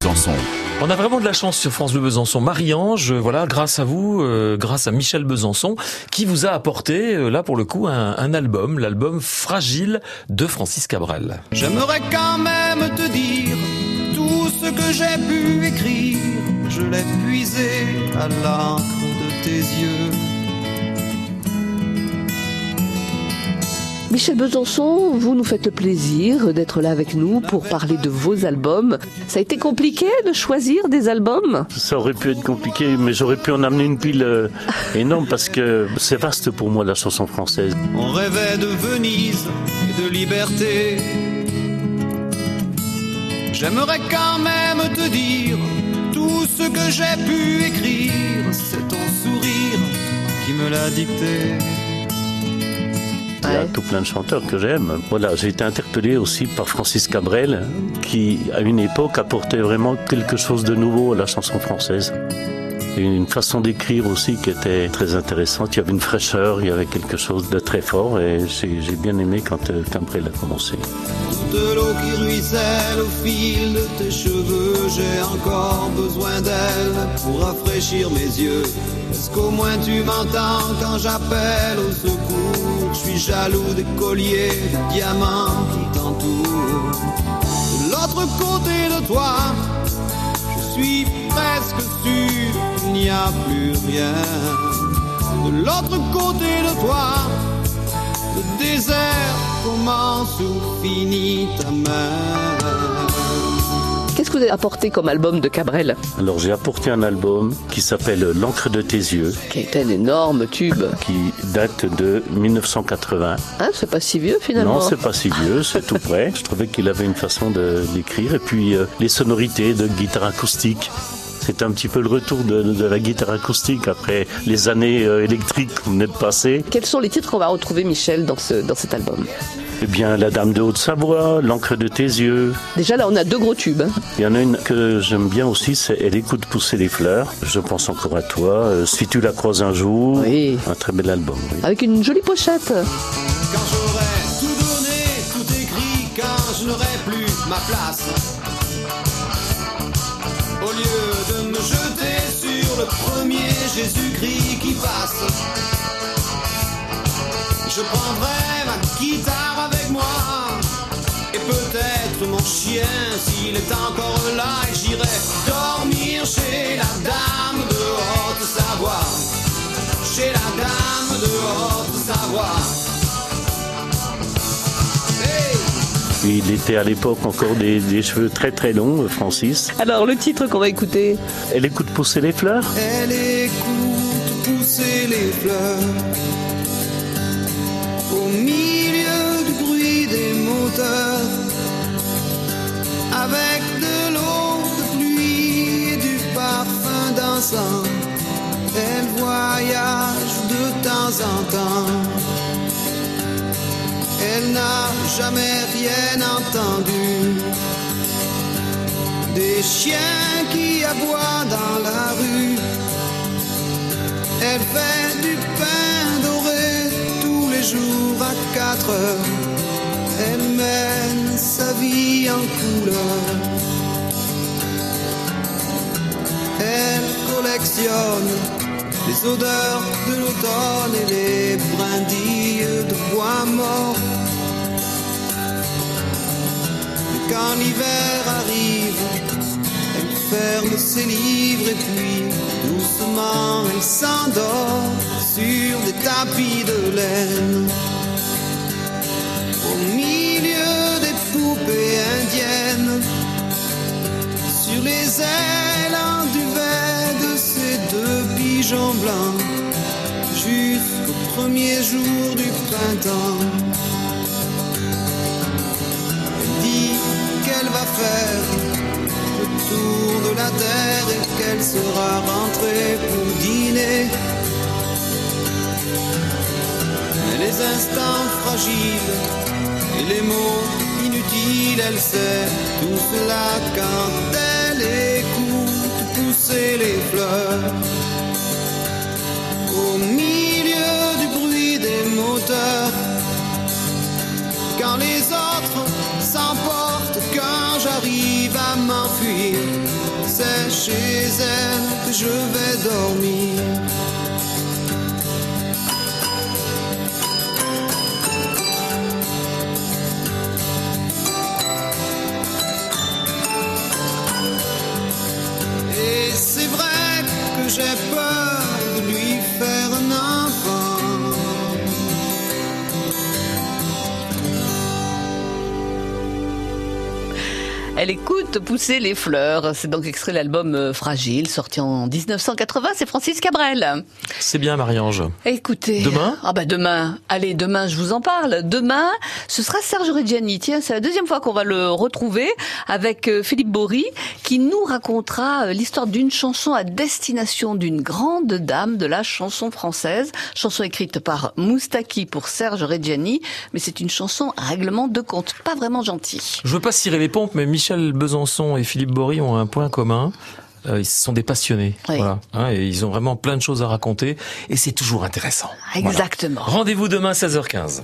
Besançon. On a vraiment de la chance sur France Bleu Besançon. Marie-Ange, voilà, grâce à vous, euh, grâce à Michel Besançon, qui vous a apporté, euh, là pour le coup, un, un album, l'album Fragile de Francis Cabrel. J'aimerais quand même te dire tout ce que j'ai pu écrire. Je l'ai puisé à l'encre de tes yeux. Michel Besançon, vous nous faites le plaisir d'être là avec nous pour parler de vos albums. Ça a été compliqué de choisir des albums? Ça aurait pu être compliqué, mais j'aurais pu en amener une pile euh, énorme parce que c'est vaste pour moi la chanson française. On rêvait de Venise et de liberté. J'aimerais quand même te dire tout ce que j'ai pu écrire. C'est ton sourire qui me l'a dicté. Il y a tout plein de chanteurs que j'aime. Voilà, j'ai été interpellé aussi par Francis Cabrel, qui à une époque apportait vraiment quelque chose de nouveau à la chanson française. Et une façon d'écrire aussi qui était très intéressante. Il y avait une fraîcheur, il y avait quelque chose de très fort et j'ai j'ai bien aimé quand euh, Cabrel a commencé. De l'eau qui ruisselle au fil de tes cheveux, j'ai encore besoin d'elle pour rafraîchir mes yeux. Est-ce qu'au moins tu m'entends quand j'appelle au secours? Je suis jaloux des colliers de diamants qui t'entourent. De l'autre côté de toi, je suis presque sûr n'y a plus rien. De l'autre côté de toi, le désert commence où finit ta main. Qu'est-ce que vous avez apporté comme album de Cabrel Alors j'ai apporté un album qui s'appelle L'encre de tes yeux, Qui a été un énorme tube. qui date de 1980. Hein, c'est pas si vieux finalement. Non, c'est pas si vieux, c'est tout près. Je trouvais qu'il avait une façon de- d'écrire. Et puis euh, les sonorités de guitare acoustique. C'est un petit peu le retour de, de la guitare acoustique après les années euh, électriques qu'on venait de passer. Quels sont les titres qu'on va retrouver, Michel, dans, ce, dans cet album? Eh bien, La Dame de Haute-Savoie, L'encre de tes yeux. Déjà, là, on a deux gros tubes. hein. Il y en a une que j'aime bien aussi, c'est Elle écoute pousser les fleurs. Je pense encore à toi. Euh, si tu la croises un jour. Oui. Un très bel album. oui. Avec une jolie pochette. Quand j'aurai tout donné, tout écrit, quand je n'aurai plus ma place. Jésus-Christ qui passe, je prendrai ma guitare avec moi. Et peut-être mon chien s'il est encore là et j'irai dormir chez la dame de Haute-Savoie. Chez la dame de Haute-Savoie. Il était à l'époque encore des, des cheveux très très longs, Francis. Alors, le titre qu'on va écouter, Elle écoute pousser les fleurs. Elle écoute pousser les fleurs au milieu du bruit des moteurs, avec de l'eau de pluie et du parfum d'encens. Elle voyage de temps en temps. Elle n'a jamais rien entendu des chiens qui aboient dans la rue. Elle fait du pain doré tous les jours à 4 heures. Elle mène sa vie en couleur. Elle collectionne les odeurs de l'automne et les brindilles de bois mort. Quand l'hiver arrive, elle ferme ses livres et puis doucement elle s'endort sur des tapis de laine. Au milieu des poupées indiennes, sur les ailes en duvet de ces deux pigeons blancs, jusqu'au premier jour du printemps. Le tour de la terre et qu'elle sera rentrée pour dîner. Mais les instants fragiles et les mots inutiles, elle sait tout cela quand elle écoute pousser les fleurs. Au milieu du bruit des moteurs, quand les autres s'emportent, va m'enfuir. C'est chez elle que je vais dormir. Et c'est vrai que j'ai peur. Elle écoute pousser les fleurs. C'est donc extrait de l'album euh, Fragile, sorti en 1980. C'est Francis Cabrel. C'est bien, Marie-Ange. Écoutez. Demain? Ah bah demain. Allez, demain, je vous en parle. Demain, ce sera Serge Reggiani. Tiens, c'est la deuxième fois qu'on va le retrouver avec euh, Philippe Bory, qui nous racontera euh, l'histoire d'une chanson à destination d'une grande dame de la chanson française. Chanson écrite par Moustaki pour Serge Reggiani, mais c'est une chanson à règlement de compte, pas vraiment gentille. Je veux pas cirer les pompes, mais Michel Besançon et Philippe Bory ont un point commun. Euh, ils sont des passionnés, Oui. voilà, hein, et ils ont vraiment plein de choses à raconter, et c'est toujours intéressant. Voilà. Exactement. Rendez-vous demain 16h15.